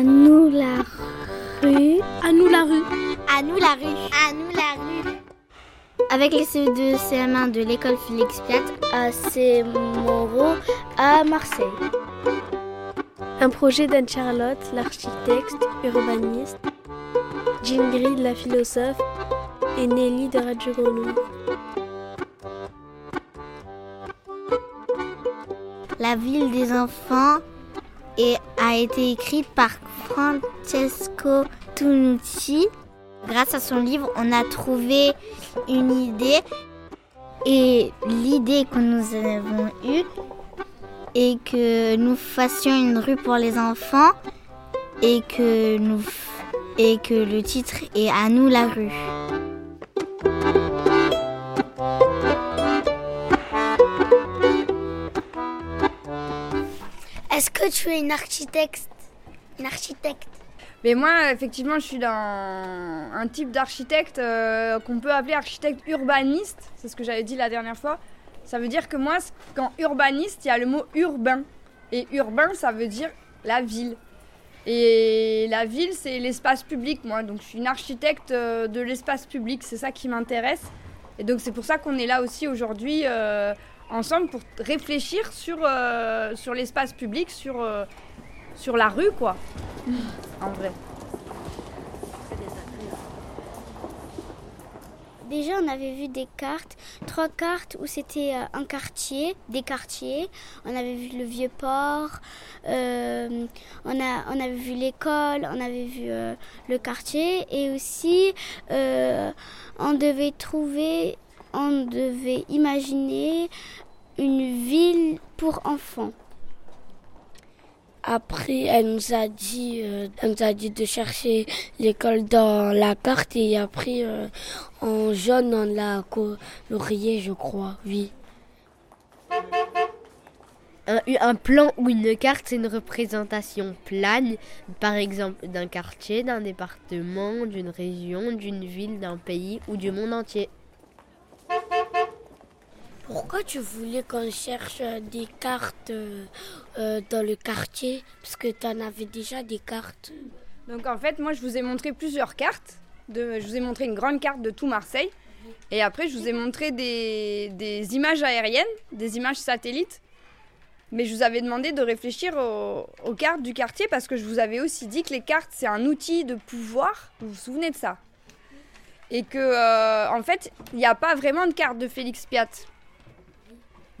À nous la rue. À nous la rue. À nous la rue. À nous la rue. Avec les CE2 CM1 de l'école Félix Piat à C. Moreau à Marseille. Un projet d'Anne-Charlotte, l'architecte, urbaniste, Gris, la philosophe, et Nelly de Radio Grenouille. La ville des enfants et a été écrite par Francesco Tunucci. Grâce à son livre, on a trouvé une idée et l'idée que nous avons eue est que nous fassions une rue pour les enfants et que, nous, et que le titre est À nous la rue. Est-ce que tu es une architecte? Une architecte mais moi, effectivement, je suis dans un type d'architecte euh, qu'on peut appeler architecte urbaniste. C'est ce que j'avais dit la dernière fois. Ça veut dire que moi, quand urbaniste, il y a le mot urbain. Et urbain, ça veut dire la ville. Et la ville, c'est l'espace public, moi. Donc, je suis une architecte euh, de l'espace public. C'est ça qui m'intéresse. Et donc, c'est pour ça qu'on est là aussi aujourd'hui euh, ensemble pour réfléchir sur, sur l'espace public, sur sur la rue, quoi. en vrai. Déjà, on avait vu des cartes, trois cartes où c'était euh, un quartier, des quartiers. On avait vu le vieux port, euh, on, a, on avait vu l'école, on avait vu euh, le quartier et aussi on devait trouver, on devait imaginer une ville pour enfants. Après, elle nous a dit, euh, elle nous a dit de chercher l'école dans la carte et après, euh, en jaune, on l'a colorié, je crois, oui. Un, un, plan ou une carte, c'est une représentation plane, par exemple d'un quartier, d'un département, d'une région, d'une ville, d'un pays ou du monde entier. Pourquoi tu voulais qu'on cherche des cartes euh, euh, dans le quartier? Parce que tu en avais déjà des cartes. Donc en fait, moi je vous ai montré plusieurs cartes. Je vous ai montré une grande carte de tout Marseille. Et après, je vous ai montré des, des images aériennes, des images satellites. Mais je vous avais demandé de réfléchir aux, cartes du quartier parce que je vous avais aussi dit que les cartes, c'est un outil de pouvoir. Vous vous souvenez de ça? Et que, euh, en fait, il n'y a pas vraiment de carte de Félix Piat.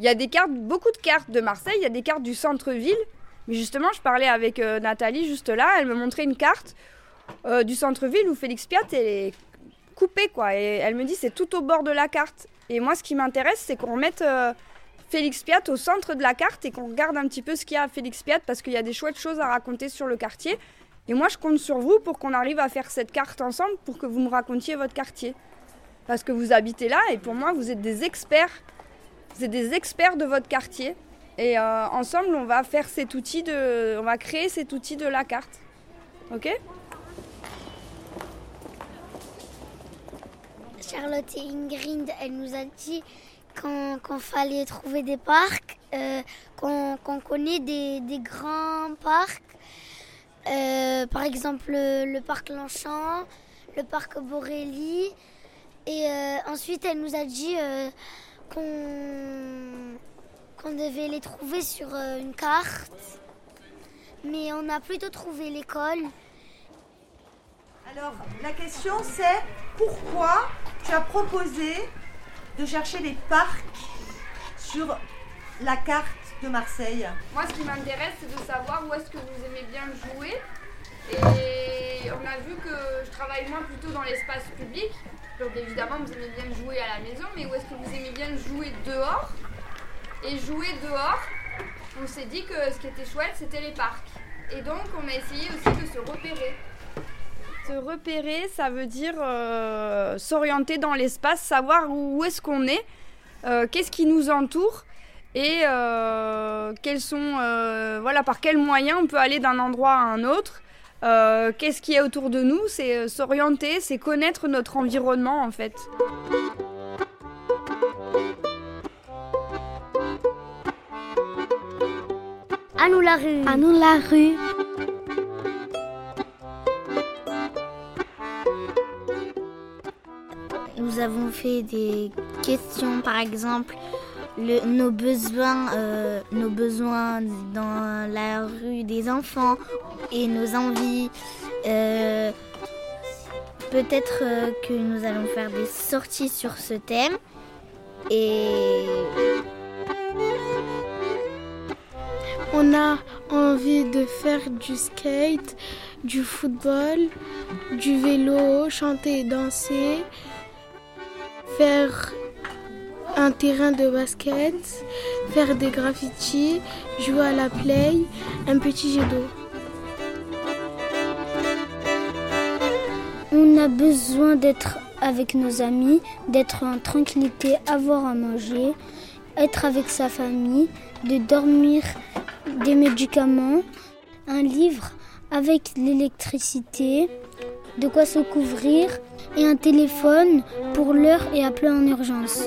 Il y a des cartes, beaucoup de cartes de Marseille, il y a des cartes du centre-ville. Mais justement, je parlais avec euh, Nathalie juste là, elle me montrait une carte euh, du centre-ville où Félix Piat est coupé, quoi. Et elle me dit c'est tout au bord de la carte. Et moi, ce qui m'intéresse, c'est qu'on mette euh, Félix Piat au centre de la carte et qu'on regarde un petit peu ce qu'il y a à Félix Piat parce qu'il y a des chouettes choses à raconter sur le quartier. Et moi, je compte sur vous pour qu'on arrive à faire cette carte ensemble pour que vous me racontiez votre quartier. Parce que vous habitez là et pour moi, vous êtes des experts êtes des experts de votre quartier. Et euh, ensemble, on va faire cet outil de, on va créer cet outil de la carte. Ok? Charlotte et Ingrid, elle nous a dit qu'on fallait trouver des parcs, euh, qu'on connaît des, grands parcs. Euh, par exemple, le, parc Longchamp, le parc Borély. Et ensuite, elle nous a dit qu'on devait les trouver sur euh, une carte, mais on a plutôt trouvé l'école. Alors, la question c'est pourquoi tu as proposé de chercher les parcs sur la carte de Marseille? Moi, ce qui m'intéresse, c'est de savoir où est-ce que vous aimez bien jouer. Et a vu que je travaille moins plutôt dans l'espace public. Donc évidemment, vous aimez bien jouer à la maison, mais où est-ce que vous aimez bien jouer dehors? Et jouer dehors, on s'est dit que ce qui était chouette, c'était les parcs. Et donc, on a essayé aussi de se repérer. Se repérer, ça veut dire euh, s'orienter dans l'espace, savoir où est-ce qu'on est, euh, qu'est-ce qui nous entoure et euh, quels sont, voilà, par quels moyens on peut aller d'un endroit à un autre. Euh, qu'est-ce qu'il y a autour de nous, c'est euh, s'orienter, c'est connaître notre environnement en fait. À nous la rue. À nous la rue. Nous avons fait des questions, par exemple, nos besoins, euh, nos besoins dans la rue des enfants et nos envies. Euh, Peut-être euh, que nous allons faire des sorties sur ce thème. Et On a envie de faire du skate, du football, du vélo, chanter et danser, faire un terrain de basket, faire des graffitis, jouer à la play, un petit jet d'eau. On a besoin d'être avec nos amis, d'être en tranquillité, avoir à manger, être avec sa famille, de dormir des médicaments, un livre avec l'électricité, de quoi se couvrir et un téléphone pour l'heure et appeler en urgence.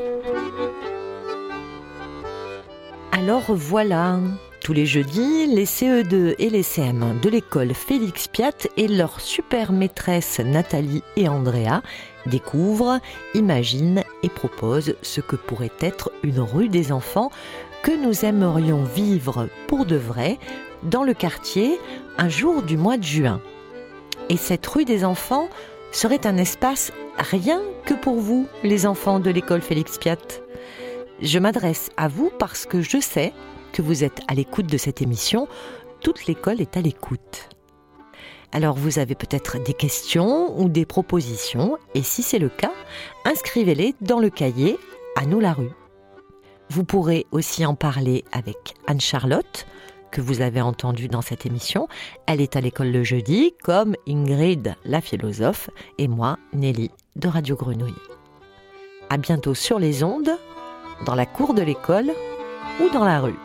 Alors voilà, tous les jeudis, les CE2 et les CM1 de l'école Félix Piat et leur super maîtresse Nathalie et Andrea découvrent, imaginent et proposent ce que pourrait être une rue des enfants que nous aimerions vivre pour de vrai dans le quartier un jour du mois de juin. Et cette rue des enfants serait un espace rien que pour vous, les enfants de l'école Félix Piat. Je m'adresse à vous parce que je sais que vous êtes à l'écoute de cette émission. Toute l'école est à l'écoute. Alors vous avez peut-être des questions ou des propositions, et si c'est le cas, inscrivez-les dans le cahier À nous la rue. Vous pourrez aussi en parler avec Anne-Charlotte, que vous avez entendue dans cette émission. Elle est à l'école le jeudi, comme Ingrid, la philosophe, et moi, Nelly, de Radio Grenouille. À bientôt sur les ondes, dans la cour de l'école ou dans la rue.